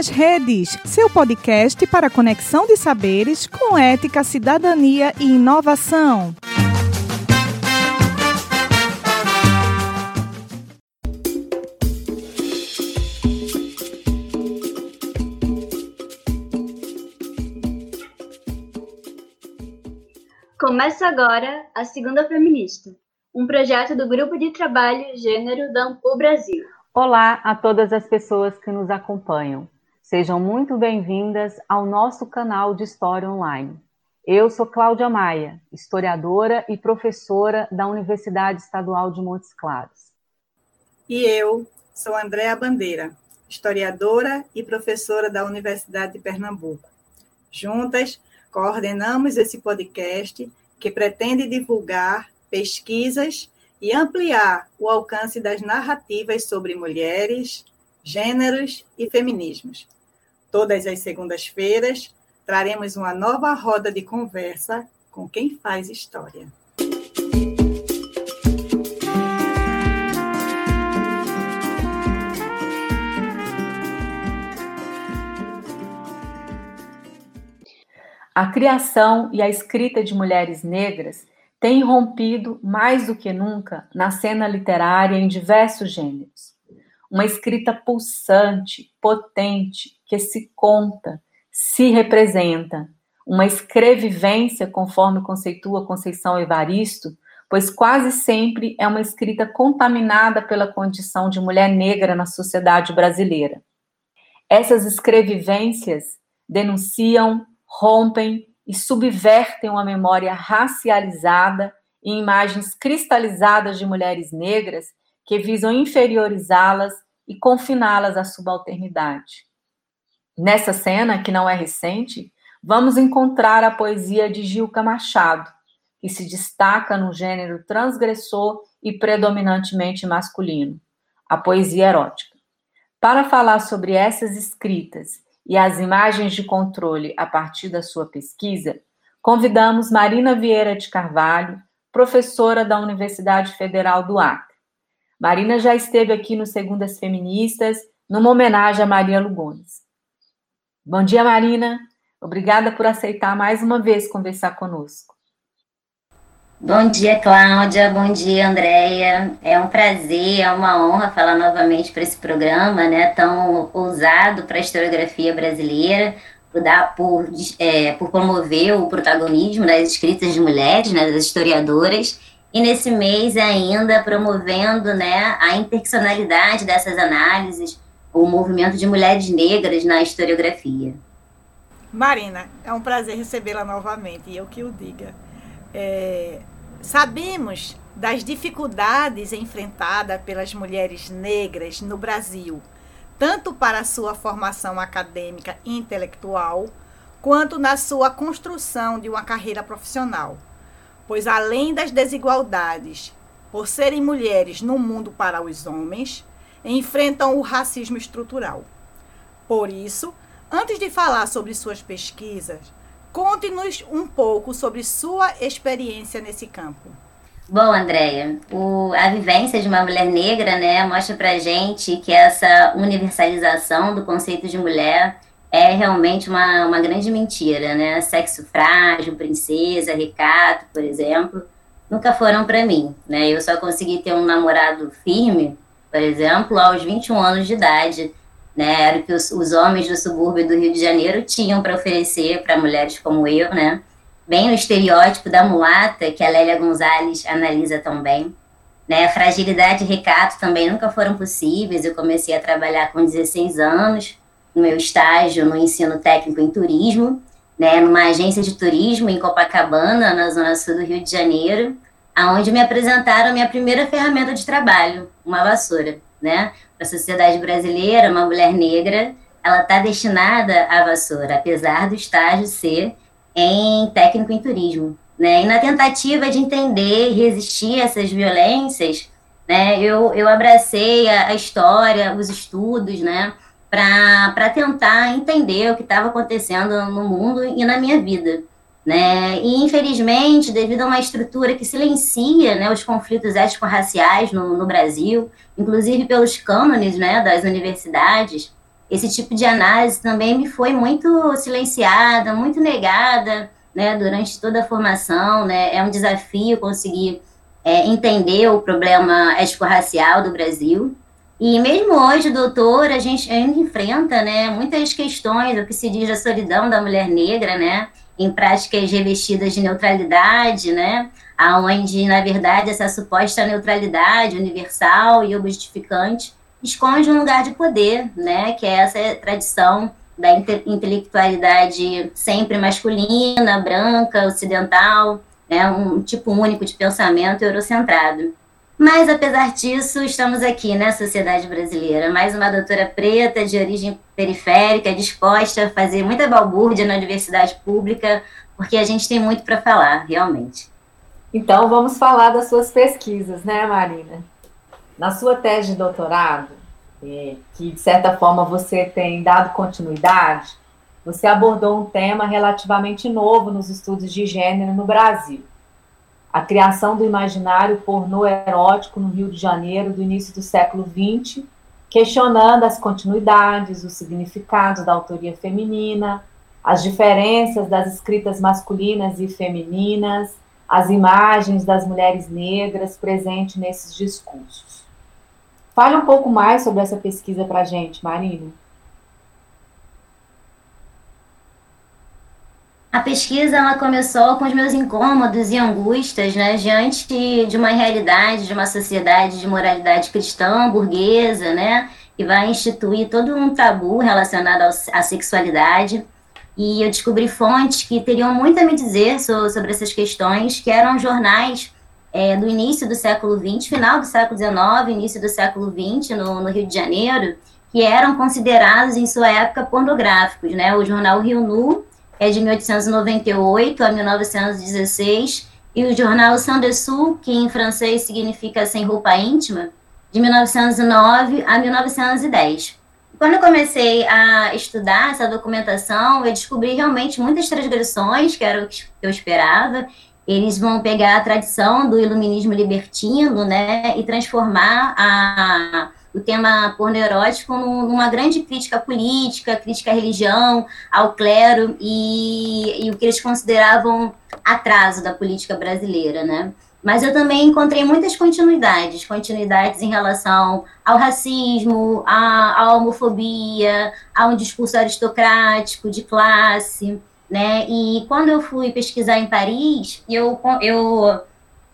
nas Redes, seu podcast para conexão de saberes com ética, cidadania e inovação. Começa agora a Segunda Feminista, um projeto do Grupo de Trabalho Gênero da Ampul Brasil. Olá a todas as pessoas que nos acompanham. Sejam muito bem-vindas ao nosso canal de História Online. Eu sou Cláudia Maia, historiadora e professora da Universidade Estadual de Montes Claros. E eu sou Andréa Bandeira, historiadora e professora da Universidade de Pernambuco. Juntas, coordenamos esse podcast que pretende divulgar pesquisas e ampliar o alcance das narrativas sobre mulheres, gêneros e feminismos. Todas as segundas-feiras, traremos uma nova roda de conversa com quem faz história. A criação e a escrita de mulheres negras têm rompido mais do que nunca na cena literária em diversos gêneros. Uma escrita pulsante, potente, que se conta, se representa, uma escrevivência, conforme conceitua Conceição Evaristo, pois quase sempre é uma escrita contaminada pela condição de mulher negra na sociedade brasileira. Essas escrevivências denunciam rompem e subvertem uma memória racializada em imagens cristalizadas de mulheres negras que visam inferiorizá-las e confiná-las à subalternidade. Nessa cena, que não é recente, vamos encontrar a poesia de Gilca Machado, que se destaca no gênero transgressor e predominantemente masculino, a poesia erótica. Para falar sobre essas escritas e as imagens de controle a partir da sua pesquisa, convidamos Marina Vieira de Carvalho, professora da Universidade Federal do Acre. Marina já esteve aqui no Segundas Feministas, numa homenagem a Maria Lugones. Bom dia, Marina. Obrigada por aceitar mais uma vez conversar conosco. Bom dia, Cláudia. Bom dia, Andréia. É um prazer, é uma honra falar novamente para esse programa, né, tão ousado para a historiografia brasileira, por, dar, por, é, por promover o protagonismo das escritas de mulheres, né, das historiadoras, e nesse mês ainda promovendo né, a interseccionalidade dessas análises, o movimento de mulheres negras na historiografia. Marina, é um prazer recebê-la novamente, e eu que o diga. É, sabemos das dificuldades enfrentadas pelas mulheres negras no Brasil, tanto para sua formação acadêmica e intelectual, quanto na sua construção de uma carreira profissional. Pois, além das desigualdades, por serem mulheres no mundo para os homens, enfrentam o racismo estrutural. Por isso, antes de falar sobre suas pesquisas, Conte-nos um pouco sobre sua experiência nesse campo. Bom, Andréia, a vivência de uma mulher negra né, mostra pra gente que essa universalização do conceito de mulher é realmente uma, uma grande mentira, né? Sexo frágil, princesa, recato, por exemplo, nunca foram para mim, né? Eu só consegui ter um namorado firme, por exemplo, aos 21 anos de idade, né? Era o que os, os homens do subúrbio do Rio de Janeiro tinham para oferecer para mulheres como eu, né? Bem o estereótipo da mulata que a Lélia Gonzalez analisa tão bem. Né? Fragilidade e recato também nunca foram possíveis. Eu comecei a trabalhar com 16 anos, no meu estágio no ensino técnico em turismo, né? numa agência de turismo em Copacabana, na zona sul do Rio de Janeiro, aonde me apresentaram a minha primeira ferramenta de trabalho, uma vassoura, né? para a sociedade brasileira, uma mulher negra, ela está destinada à vassoura, apesar do estágio ser em técnico em turismo. Né? E na tentativa de entender e resistir a essas violências, né, eu, eu abracei a, a história, os estudos, né, para tentar entender o que estava acontecendo no mundo e na minha vida. Né? E, infelizmente, devido a uma estrutura que silencia né, os conflitos étnico-raciais no, no Brasil, inclusive pelos cânones né, das universidades, esse tipo de análise também me foi muito silenciada, muito negada, né, durante toda a formação, né, é um desafio conseguir é, entender o problema étnico-racial do Brasil, e mesmo hoje, doutor, a gente ainda enfrenta, né, muitas questões, o que se diz da solidão da mulher negra, né, em práticas revestidas de neutralidade, né, aonde, na verdade, essa suposta neutralidade universal e objetificante esconde um lugar de poder, né, que é essa tradição da intelectualidade sempre masculina, branca, ocidental, né, um tipo único de pensamento eurocentrado. Mas, apesar disso, estamos aqui, né, sociedade brasileira. Mais uma doutora preta, de origem periférica, disposta a fazer muita balbúrdia na universidade pública, porque a gente tem muito para falar, realmente. Então, vamos falar das suas pesquisas, né, Marina? Na sua tese de doutorado, é, que de certa forma você tem dado continuidade, você abordou um tema relativamente novo nos estudos de gênero no Brasil. A criação do imaginário pornô erótico no Rio de Janeiro do início do século XX, questionando as continuidades, os significados da autoria feminina, as diferenças das escritas masculinas e femininas, as imagens das mulheres negras presentes nesses discursos. Fale um pouco mais sobre essa pesquisa para a gente, Marina. A pesquisa ela começou com os meus incômodos e angústias, né, diante de uma realidade, de uma sociedade de moralidade cristã, burguesa, né, que vai instituir todo um tabu relacionado à sexualidade. E eu descobri fontes que teriam muito a me dizer sobre essas questões, que eram jornais é, do início do século XX, final do século XIX, início do século XX, no, no, Rio de Janeiro, que eram considerados, em sua época, pornográficos. Né? O jornal Rio Nu é de 1898 a 1916, e o jornal Saint Dessous, que em francês significa Sem Roupa Íntima, de 1909 a 1910. Quando eu comecei a estudar essa documentação, eu descobri realmente muitas transgressões, que era o que eu esperava, eles vão pegar a tradição do iluminismo libertino, né, e transformar a, o tema porno erótico numa grande crítica política, crítica à religião, ao clero e, e o que eles consideravam atraso da política brasileira, né. Mas eu também encontrei muitas continuidades, continuidades em relação ao racismo, à, à homofobia, a um discurso aristocrático de classe, né? E quando eu fui pesquisar em Paris, eu, eu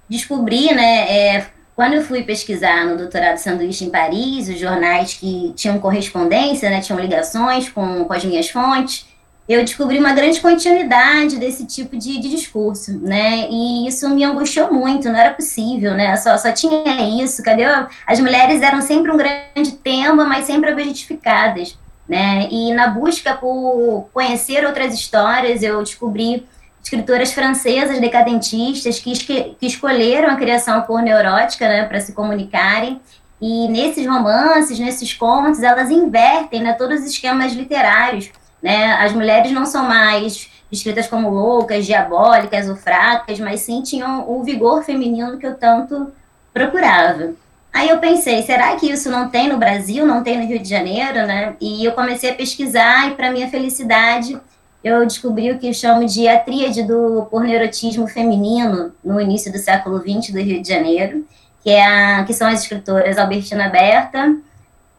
descobri, né, é, quando eu fui pesquisar no doutorado sanduíche em Paris, os jornais que tinham correspondência, né, tinham ligações com, com as minhas fontes, eu descobri uma grande continuidade desse tipo de, de, discurso, né? E isso me angustiou muito, não era possível, né? Só, só tinha isso, cadê? As mulheres eram sempre um grande tema, mas sempre objetificadas né? E na busca por conhecer outras histórias, eu descobri escritoras francesas decadentistas que, que escolheram a criação porneurótica, né, para se comunicarem. E nesses romances, nesses contos, elas invertem né, todos os esquemas literários. Né? As mulheres não são mais descritas como loucas, diabólicas ou fracas, mas sim tinham o vigor feminino que eu tanto procurava. Aí eu pensei, será que isso não tem no Brasil, não tem no Rio de Janeiro, né? E eu comecei a pesquisar e, para minha felicidade, eu descobri o que eu chamo de a tríade do porneurotismo feminino no início do século XX do Rio de Janeiro, que, é a, que são as escritoras Albertina Berta,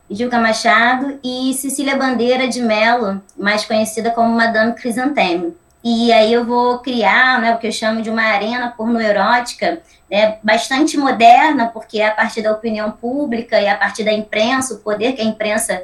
Gilca Machado e Cecília Bandeira de Mello, mais conhecida como Madame Crisanteme. E aí eu vou criar né, o que eu chamo de uma arena pornoerótica né, bastante moderna, porque é a partir da opinião pública e a partir da imprensa, o poder que a imprensa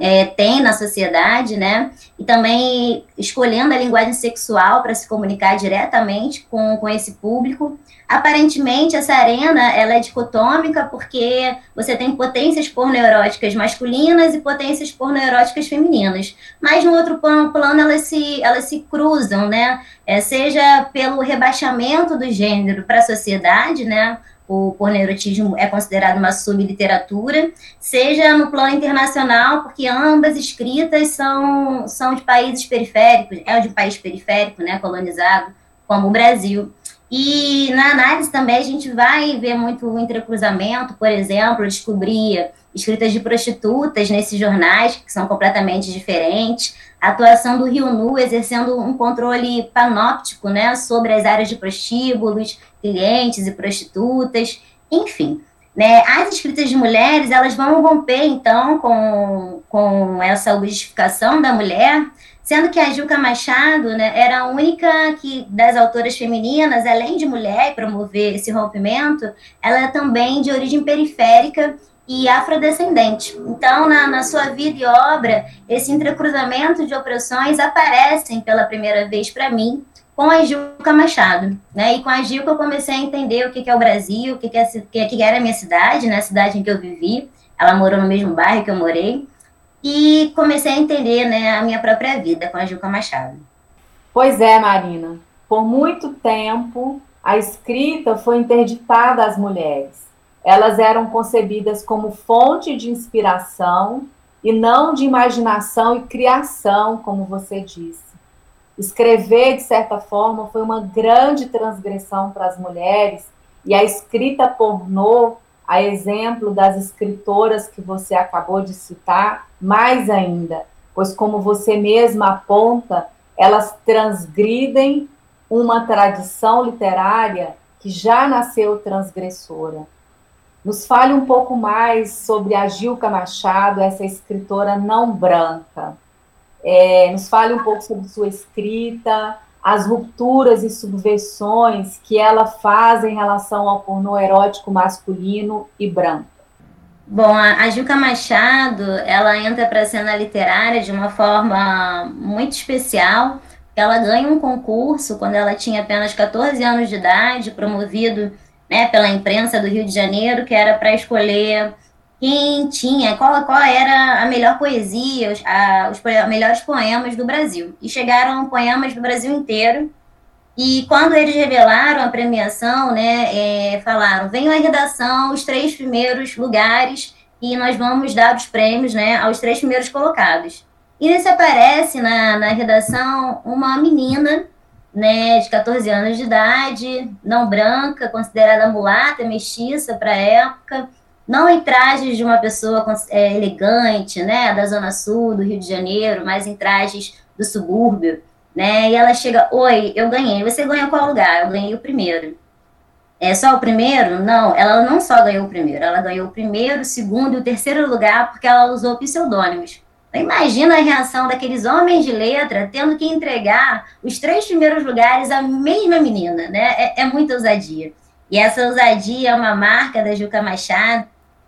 é, tem na sociedade, né, e também escolhendo a linguagem sexual para se comunicar diretamente com, com esse público. Aparentemente, essa arena ela é dicotômica porque você tem potências pornoeróticas masculinas e potências pornoeróticas femininas. Mas no outro plano, plano elas, se, elas se cruzam, né? É, seja pelo rebaixamento do gênero para a sociedade, né? o pornoerotismo é considerado uma subliteratura, seja no plano internacional, porque ambas escritas são, são de países periféricos, é de um país periférico, né, colonizado, como o Brasil. E na análise também a gente vai ver muito o entrecruzamento, por exemplo, descobrir escritas de prostitutas nesses jornais, que são completamente diferentes, a atuação do Rio Nu exercendo um controle panóptico né, sobre as áreas de prostíbulos, clientes e prostitutas, enfim. Né, as escritas de mulheres, elas vão romper, então, com, com essa objetificação da mulher, sendo que a Gilca Machado né, era a única que, das autoras femininas, além de mulher promover esse rompimento, ela é também de origem periférica e afrodescendente. Então, na, na sua vida e obra, esse entrecruzamento de opressões aparecem pela primeira vez para mim com a Gilca Machado, né? E com a Gilca eu comecei a entender o que, que é o Brasil, o que, que, é, que, que era a minha cidade, né? A cidade em que eu vivi. Ela morou no mesmo bairro que eu morei e comecei a entender né, a minha própria vida com a Juca Machado. Pois é, Marina. Por muito tempo, a escrita foi interditada às mulheres. Elas eram concebidas como fonte de inspiração e não de imaginação e criação, como você disse. Escrever, de certa forma, foi uma grande transgressão para as mulheres, e a escrita pornô a exemplo das escritoras que você acabou de citar, mais ainda, pois, como você mesma aponta, elas transgridem uma tradição literária que já nasceu transgressora. Nos fale um pouco mais sobre a Gilca Machado, essa escritora não branca. É, nos fale um pouco sobre sua escrita, as rupturas e subversões que ela faz em relação ao pornô erótico masculino e branco? Bom, a, Juca Machado, ela entra para a cena literária de uma forma muito especial. Ela ganha um concurso quando ela tinha apenas 14 anos de idade, promovido né, pela imprensa do Rio de Janeiro, que era para escolher quem tinha, qual, qual era a melhor poesia, os, a, os melhores poemas do Brasil. E chegaram poemas do Brasil inteiro. E quando eles revelaram a premiação, né, é, falaram: venham à redação os três primeiros lugares e nós vamos dar os prêmios né, aos três primeiros colocados. E nesse aparece na, na redação uma menina né, de 14 anos de idade, não branca, considerada mulata, mestiça para a época, não em trajes de uma pessoa é, elegante, né, da Zona Sul, do Rio de Janeiro, mas em trajes do subúrbio, né, e ela chega, oi, eu ganhei, você ganhou qual lugar? Eu ganhei o primeiro. É só o primeiro? Não, ela não só ganhou o primeiro, ela ganhou o primeiro, o segundo e o terceiro lugar porque ela usou pseudônimos. Então, imagina a reação daqueles homens de letra tendo que entregar os três primeiros lugares à mesma menina, né? É, é muita ousadia. E essa ousadia é uma marca da Juca Machado,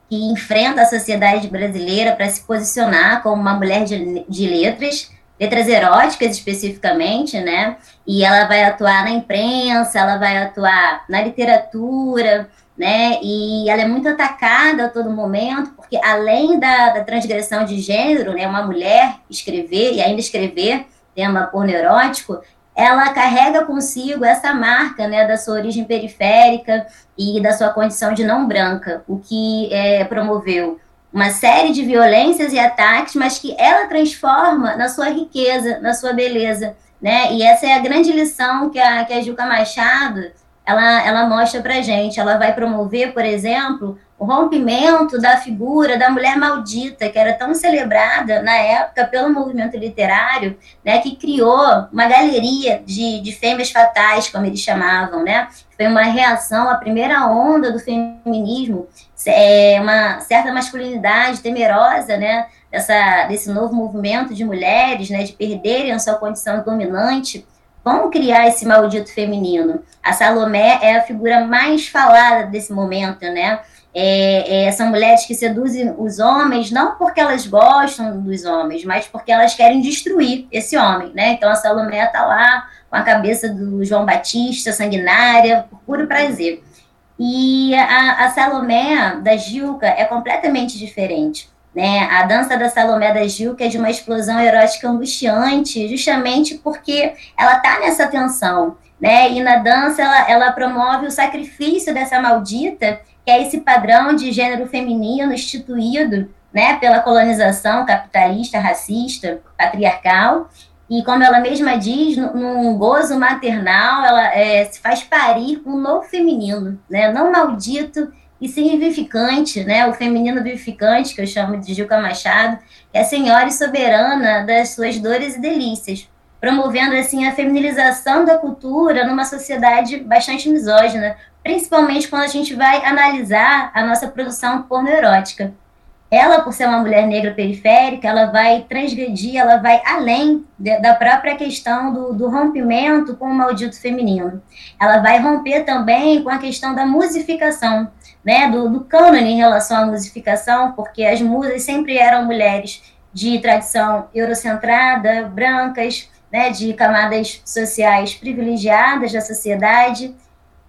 que enfrenta a sociedade brasileira para se posicionar como uma mulher de, de letras, letras eróticas especificamente, né? E ela vai atuar na imprensa, ela vai atuar na literatura, né? E ela é muito atacada a todo momento, porque além da, da transgressão de gênero, né? Uma mulher escrever e ainda escrever tema porno erótico, ela carrega consigo essa marca né, da sua origem periférica e da sua condição de não branca, o que é, promoveu uma série de violências e ataques, mas que ela transforma na sua riqueza, na sua beleza, né? E essa é a grande lição que a, que a Juca Machado ela, ela mostra para gente. Ela vai promover, por exemplo, o rompimento da figura da mulher maldita, que era tão celebrada na época pelo movimento literário, né, que criou uma galeria de, de fêmeas fatais, como eles chamavam, né? Foi uma reação à primeira onda do feminismo, é, uma certa masculinidade temerosa, né, dessa, desse novo movimento de mulheres, né, de perderem a sua condição dominante, vão criar esse maldito feminino. A Salomé é a figura mais falada desse momento, né? É, é, são mulheres que seduzem os homens não porque elas gostam dos homens, mas porque elas querem destruir esse homem, né? Então a Salomé está lá com a cabeça do João Batista, sanguinária, por puro prazer. E a, a Salomé da Gilca é completamente diferente. Né? A dança da Salomé da Gilca é de uma explosão erótica angustiante, justamente porque ela está nessa tensão. Né? E na dança ela, ela promove o sacrifício dessa maldita que é esse padrão de gênero feminino instituído né, pela colonização capitalista, racista, patriarcal, e como ela mesma diz, num gozo maternal, ela é, se faz parir um novo feminino, né? Não maldito e sim vivificante, né? O feminino vivificante, que eu chamo de Gilca Machado, é a senhora e soberana das suas dores e delícias, promovendo assim a feminilização da cultura numa sociedade bastante misógina, principalmente quando a gente vai analisar a nossa produção pornoerótica ela, por ser uma mulher negra periférica, ela vai transgredir, ela vai além de, da própria questão do, do, rompimento com o maldito feminino. Ela vai romper também com a questão da musificação, né, do, do cânone em relação à musificação, porque as musas sempre eram mulheres de tradição eurocentrada, brancas, né, de camadas sociais privilegiadas da sociedade,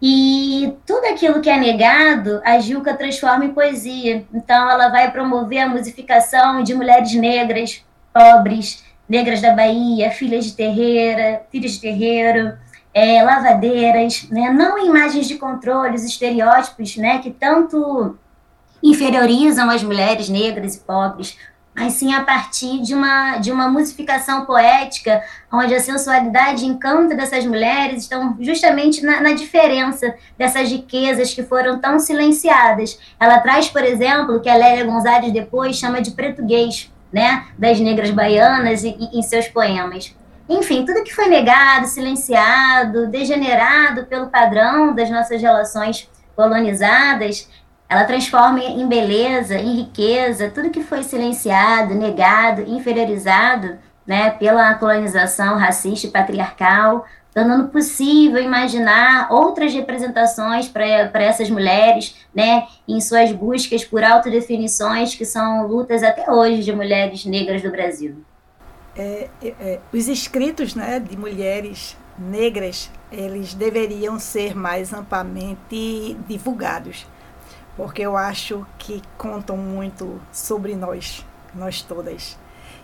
e tudo aquilo que é negado, a Gilca transforma em poesia. Então, ela vai promover a musificação de mulheres negras, pobres, negras da Bahia, filhas de terreira, filhas de terreiro, é, lavadeiras, né? não imagens de controle, os estereótipos né? que tanto inferiorizam as mulheres negras e pobres, mas sim a partir de uma, de uma musificação poética, onde a sensualidade e encanto dessas mulheres estão justamente na, na, diferença dessas riquezas que foram tão silenciadas. Ela traz, por exemplo, que a Lélia Gonzalez depois chama de português, né, das negras baianas e, e, em seus poemas. Enfim, tudo que foi negado, silenciado, degenerado pelo padrão das nossas relações colonizadas, ela transforma em beleza, em riqueza, tudo que foi silenciado, negado, inferiorizado né, pela colonização racista e patriarcal, tornando possível imaginar outras representações para essas mulheres, né, em suas buscas por autodefinições que são lutas até hoje de mulheres negras do Brasil. É, é, é os escritos né, de mulheres negras, eles deveriam ser mais amplamente divulgados porque eu acho que contam muito sobre nós, nós todas.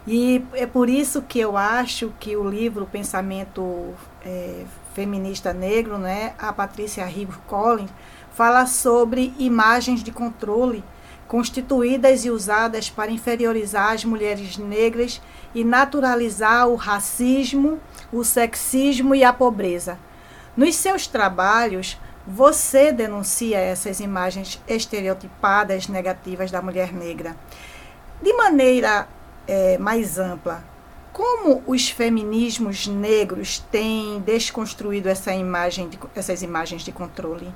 E é por isso que eu acho que o livro Pensamento é, Feminista Negro, né, a Patrícia Rigo Collins, fala sobre imagens de controle constituídas e usadas para inferiorizar as mulheres negras e naturalizar o racismo, o sexismo e a pobreza. Nos seus trabalhos, você denuncia essas imagens estereotipadas negativas da mulher negra. De maneira é, mais ampla, como os feminismos negros têm desconstruído essa imagem de, essas imagens de controle?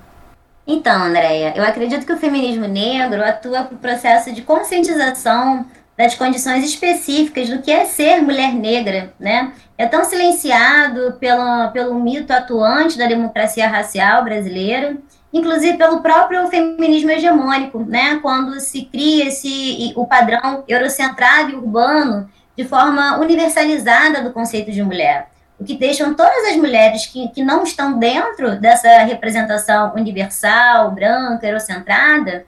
Então, Andréia, eu acredito que o feminismo negro atua por processo de conscientização das condições específicas do que é ser mulher negra, né? É tão silenciado pelo, pelo mito atuante da democracia racial brasileira, inclusive pelo próprio feminismo hegemônico, né? Quando se cria esse o padrão eurocentrado e urbano de forma universalizada do conceito de mulher, o que deixam todas as mulheres que, que não estão dentro dessa representação universal, branca, eurocentrada,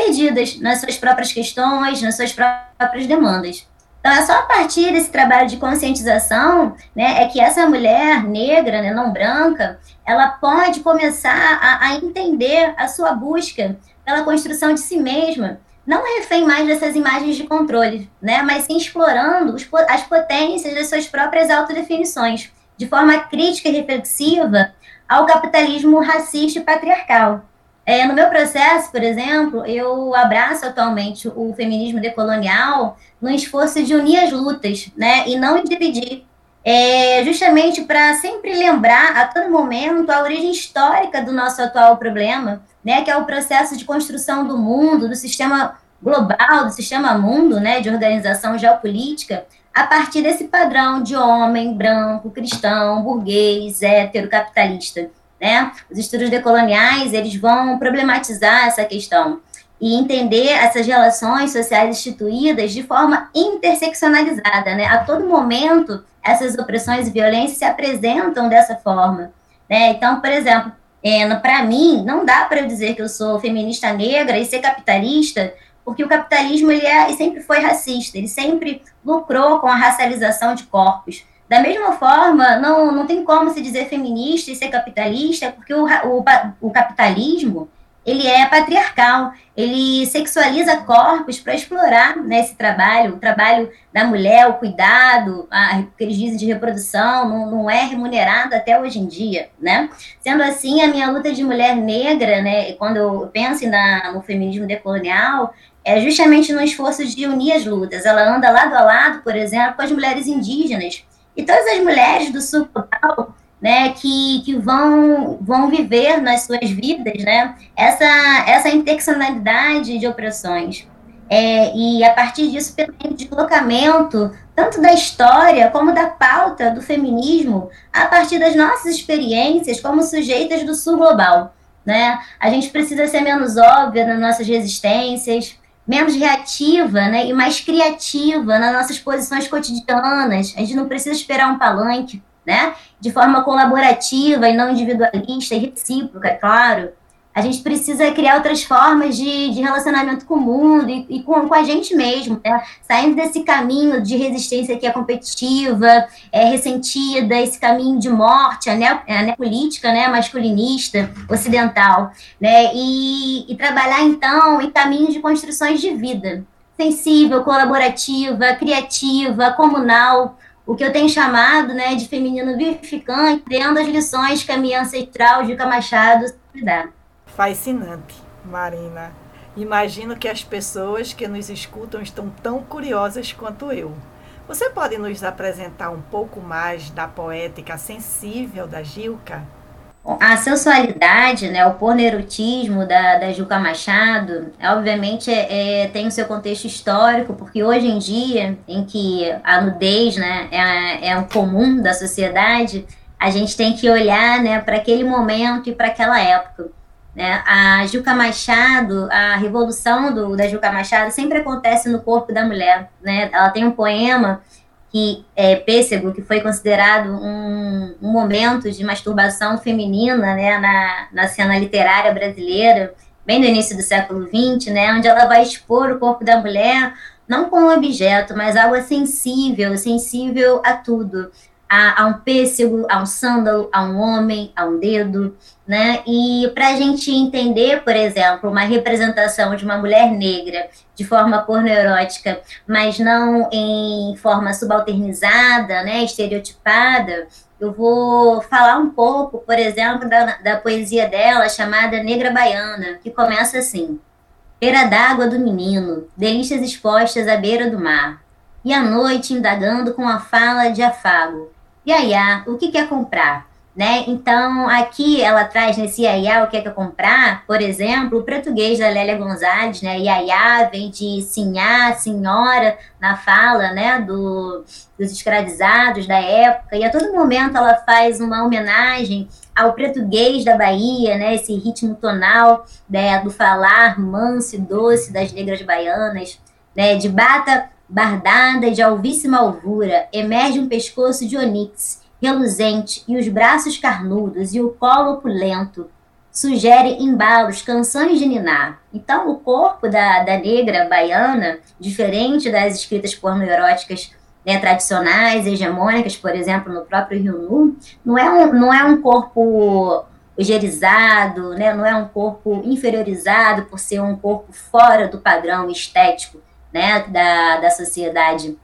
perdidas nas suas próprias questões, nas suas próprias demandas. Então, é só a partir desse trabalho de conscientização, né, é que essa mulher negra, né, não branca, ela pode começar a, a entender a sua busca pela construção de si mesma, não refém mais dessas imagens de controle, né, mas sim explorando os, as potências das suas próprias autodefinições, de forma crítica e reflexiva ao capitalismo racista e patriarcal. É, no meu processo, por exemplo, eu abraço atualmente o feminismo decolonial no esforço de unir as lutas, né, e não dividir, é, justamente para sempre lembrar a todo momento a origem histórica do nosso atual problema, né, que é o processo de construção do mundo, do sistema global, do sistema mundo, né, de organização geopolítica, a partir desse padrão de homem branco, cristão, burguês, hétero, capitalista né? Os estudos decoloniais, eles vão problematizar essa questão e entender essas relações sociais instituídas de forma interseccionalizada, né? A todo momento, essas opressões e violências se apresentam dessa forma, né? Então, por exemplo, é, para mim, não dá para eu dizer que eu sou feminista negra e ser capitalista, porque o capitalismo ele, é, ele sempre foi racista, ele sempre lucrou com a racialização de corpos. Da mesma forma, não, não tem como se dizer feminista e ser capitalista, porque o, o, o capitalismo ele é patriarcal, ele sexualiza corpos para explorar né, esse trabalho, o trabalho da mulher, o cuidado, a, que eles dizem de reprodução, não, não, é remunerado até hoje em dia, né? Sendo assim, a minha luta de mulher negra, né, quando eu penso na, no feminismo decolonial, é justamente no esforço de unir as lutas. Ela anda lado a lado, por exemplo, com as mulheres indígenas. E todas as mulheres do sul global né, que, que vão, vão viver nas suas vidas, né, essa, essa interseccionalidade de opressões. É, e a partir disso, pelo deslocamento, tanto da história como da pauta do feminismo, a partir das nossas experiências como sujeitas do sul global. Né? A gente precisa ser menos óbvia nas nossas resistências, menos reativa né, e mais criativa nas nossas posições cotidianas. A gente não precisa esperar um palanque né? De forma colaborativa e não individualista e recíproca, é claro. A gente precisa criar outras formas de, de relacionamento com o mundo e, e com, com, a gente mesmo, né? Saindo desse caminho de resistência que é competitiva, é ressentida, esse caminho de morte, a, neo, a né? Masculinista, ocidental, né? E, e trabalhar, então, em caminhos de construções de vida sensível, colaborativa, criativa, comunal, o que eu tenho chamado né, de feminino vivificante, tendo as lições que a minha ancestral Juca Machado dá. Fascinante, Marina. Imagino que as pessoas que nos escutam estão tão curiosas quanto eu. Você pode nos apresentar um pouco mais da poética sensível da Gilca? A sensualidade, né, o pornerotismo da, da Juca Machado, obviamente é, é, tem o seu contexto histórico, porque hoje em dia, em que a nudez né, é, é um comum da sociedade, a gente tem que olhar né, para aquele momento e para aquela época. Né? A Juca Machado, a revolução do, da Juca Machado sempre acontece no corpo da mulher. Né? Ela tem um poema que é, Pêssego, que foi considerado um, um, momento de masturbação feminina né, na, na cena literária brasileira, bem no início do século XX, né, onde ela vai expor o corpo da mulher não como objeto, mas algo sensível, sensível a tudo, a, a um pêssego, a um sândalo, a um homem, a um dedo, né? E para a gente entender, por exemplo, uma representação de uma mulher negra de forma pornoerótica, mas não em forma subalternizada, né, estereotipada, eu vou falar um pouco, por exemplo, da, da poesia dela chamada Negra Baiana, que começa assim: Beira d'água do menino, delícias expostas à beira do mar, e à noite indagando com a fala de afago. Yaya, o que quer comprar? Né? Então, aqui ela traz nesse Yaya o que é que comprar, por exemplo, o português da Lélia Gonzalez, né? Yaya vem de sinhá, senhora, na fala, né, do, dos escravizados da época, e a todo momento ela faz uma homenagem ao português da Bahia, né, esse ritmo tonal né, do falar manso e doce das negras baianas, né, de bata bardada de alvíssima alvura, emerge um pescoço de onix, reluzente, e os braços carnudos e o colo opulento sugere embalos, canções de ninar. Então, o corpo da, da negra baiana, diferente das escritas pornoeróticas né, tradicionais, hegemônicas, por exemplo, no próprio Rio Nu, não é um, não é um corpo ugerizado, né, não é um corpo inferiorizado por ser um corpo fora do padrão estético né, da, da sociedade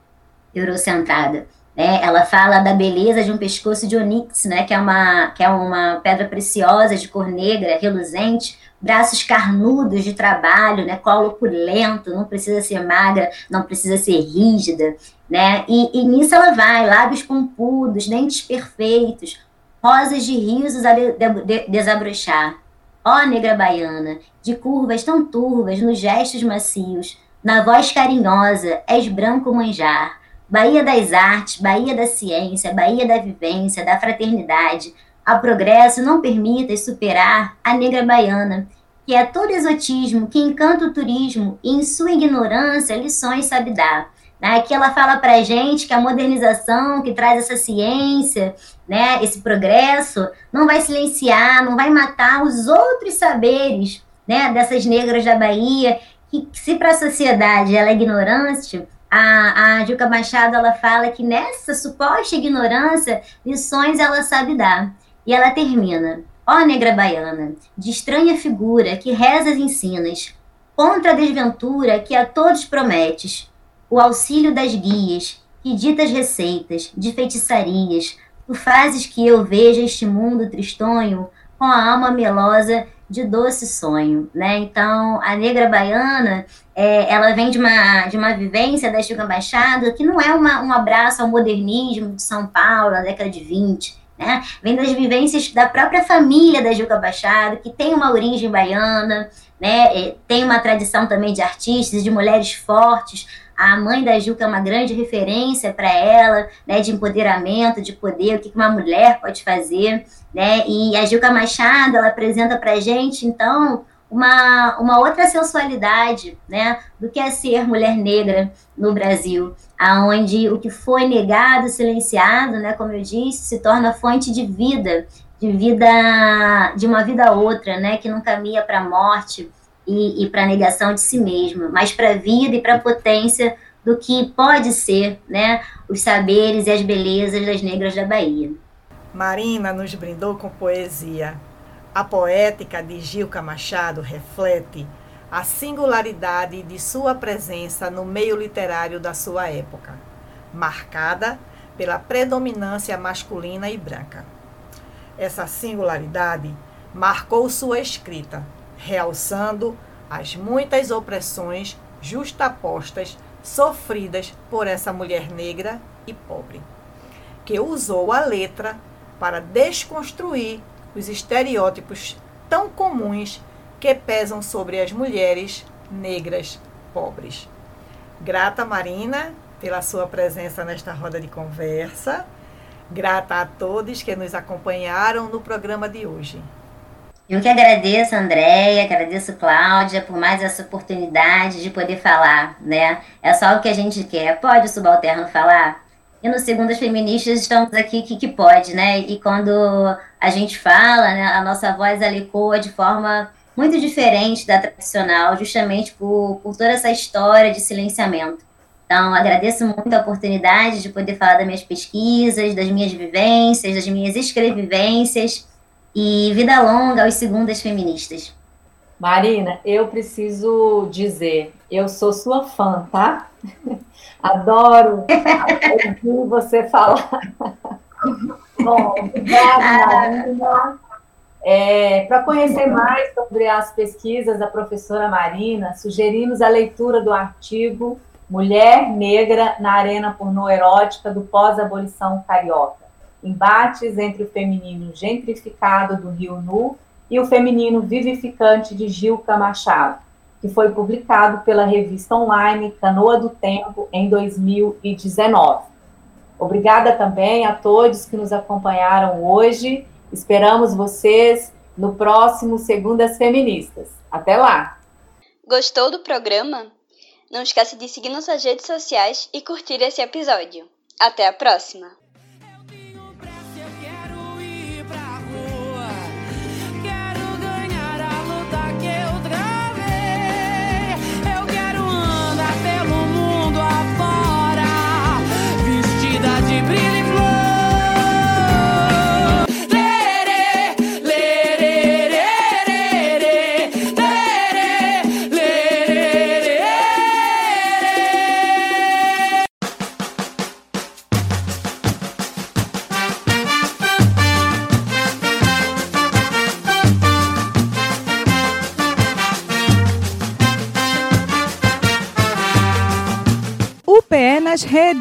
eurocentrada. Né? Ela fala da beleza de um pescoço de onix, né, que, é uma, que é uma pedra preciosa de cor negra, reluzente, braços carnudos de trabalho, né, colo opulento, não precisa ser magra, não precisa ser rígida, né, e, e nisso ela vai, lábios pompudos, dentes perfeitos, rosas de risos a de, de, de, desabrochar. Ó negra baiana, de curvas tão turvas nos gestos macios, na voz carinhosa, és branco manjar. Bahia das artes, Bahia da ciência, Bahia da vivência, da fraternidade. A progresso não permita superar a negra baiana, que é todo exotismo, que encanta o turismo e em sua ignorância lições sabe dar. Né? Aqui ela fala para a gente que a modernização que traz essa ciência, né, esse progresso, não vai silenciar, não vai matar os outros saberes né, dessas negras da Bahia que se para a sociedade ela é ignorante, a, a Juca Machado ela fala que nessa suposta ignorância, lições ela sabe dar. E ela termina. Ó negra baiana, de estranha figura, que rezas ensinas, contra a desventura que a todos prometes, o auxílio das guias, que ditas receitas, de feitiçarias, tu fazes que eu veja este mundo tristonho com a alma melosa de doce sonho, né? Então, a negra baiana, é, ela vem de uma, de uma vivência da Chica Baixada que não é uma, um abraço ao modernismo de São Paulo, na década de 20, né? Vem das vivências da própria família da Juca Baixado, que tem uma origem baiana, né? tem uma tradição também de artistas, de mulheres fortes. A mãe da Juca é uma grande referência para ela, né? De empoderamento, de poder, o que uma mulher pode fazer, né? E a Juca Machado, ela apresenta para gente, então, uma, uma outra sensualidade, né, do que é ser mulher negra no Brasil, aonde o que foi negado, silenciado, né, como eu disse, se torna fonte de vida, de vida, de uma vida a outra, né, que não caminha para a morte e, e para a negação de si mesma, mas para a vida e para a potência do que pode ser, né, os saberes e as belezas das negras da Bahia. Marina nos brindou com poesia a poética de Gilca Machado reflete a singularidade de sua presença no meio literário da sua época, marcada pela predominância masculina e branca. Essa singularidade marcou sua escrita, realçando as muitas opressões justapostas sofridas por essa mulher negra e pobre, que usou a letra para desconstruir os estereótipos tão comuns que pesam sobre as mulheres negras pobres. Grata, Marina, pela sua presença nesta roda de conversa. Grata a todos que nos acompanharam no programa de hoje. Eu que agradeço, Andréia, agradeço, Cláudia, por mais essa oportunidade de poder falar, né? É só o que a gente quer. Pode o subalterno falar? E no Segundas Feministas estamos aqui que, que pode, né? E quando a gente fala, né, a nossa voz ela ecoa de forma muito diferente da tradicional, justamente por, por toda essa história de silenciamento. Então, agradeço muito a oportunidade de poder falar das minhas pesquisas, das minhas vivências, das minhas escrevivências e vida longa aos Segundas Feministas. Marina, eu preciso dizer, eu sou sua fã, tá? Adoro ouvir você falar. Bom, obrigada, Marina. É, Para conhecer mais sobre as pesquisas da professora Marina, sugerimos a leitura do artigo Mulher Negra na Arena Pornoerótica do Pós-Abolição Carioca. Embates entre o feminino gentrificado do Rio Nu e o feminino vivificante de Gilca Machado que foi publicado pela revista online Canoa do Tempo em 2019. Obrigada também a todos que nos acompanharam hoje. Esperamos vocês no próximo Segundas Feministas. Até lá! Gostou do programa? Não esqueça de seguir nossas redes sociais e curtir esse episódio. Até a próxima!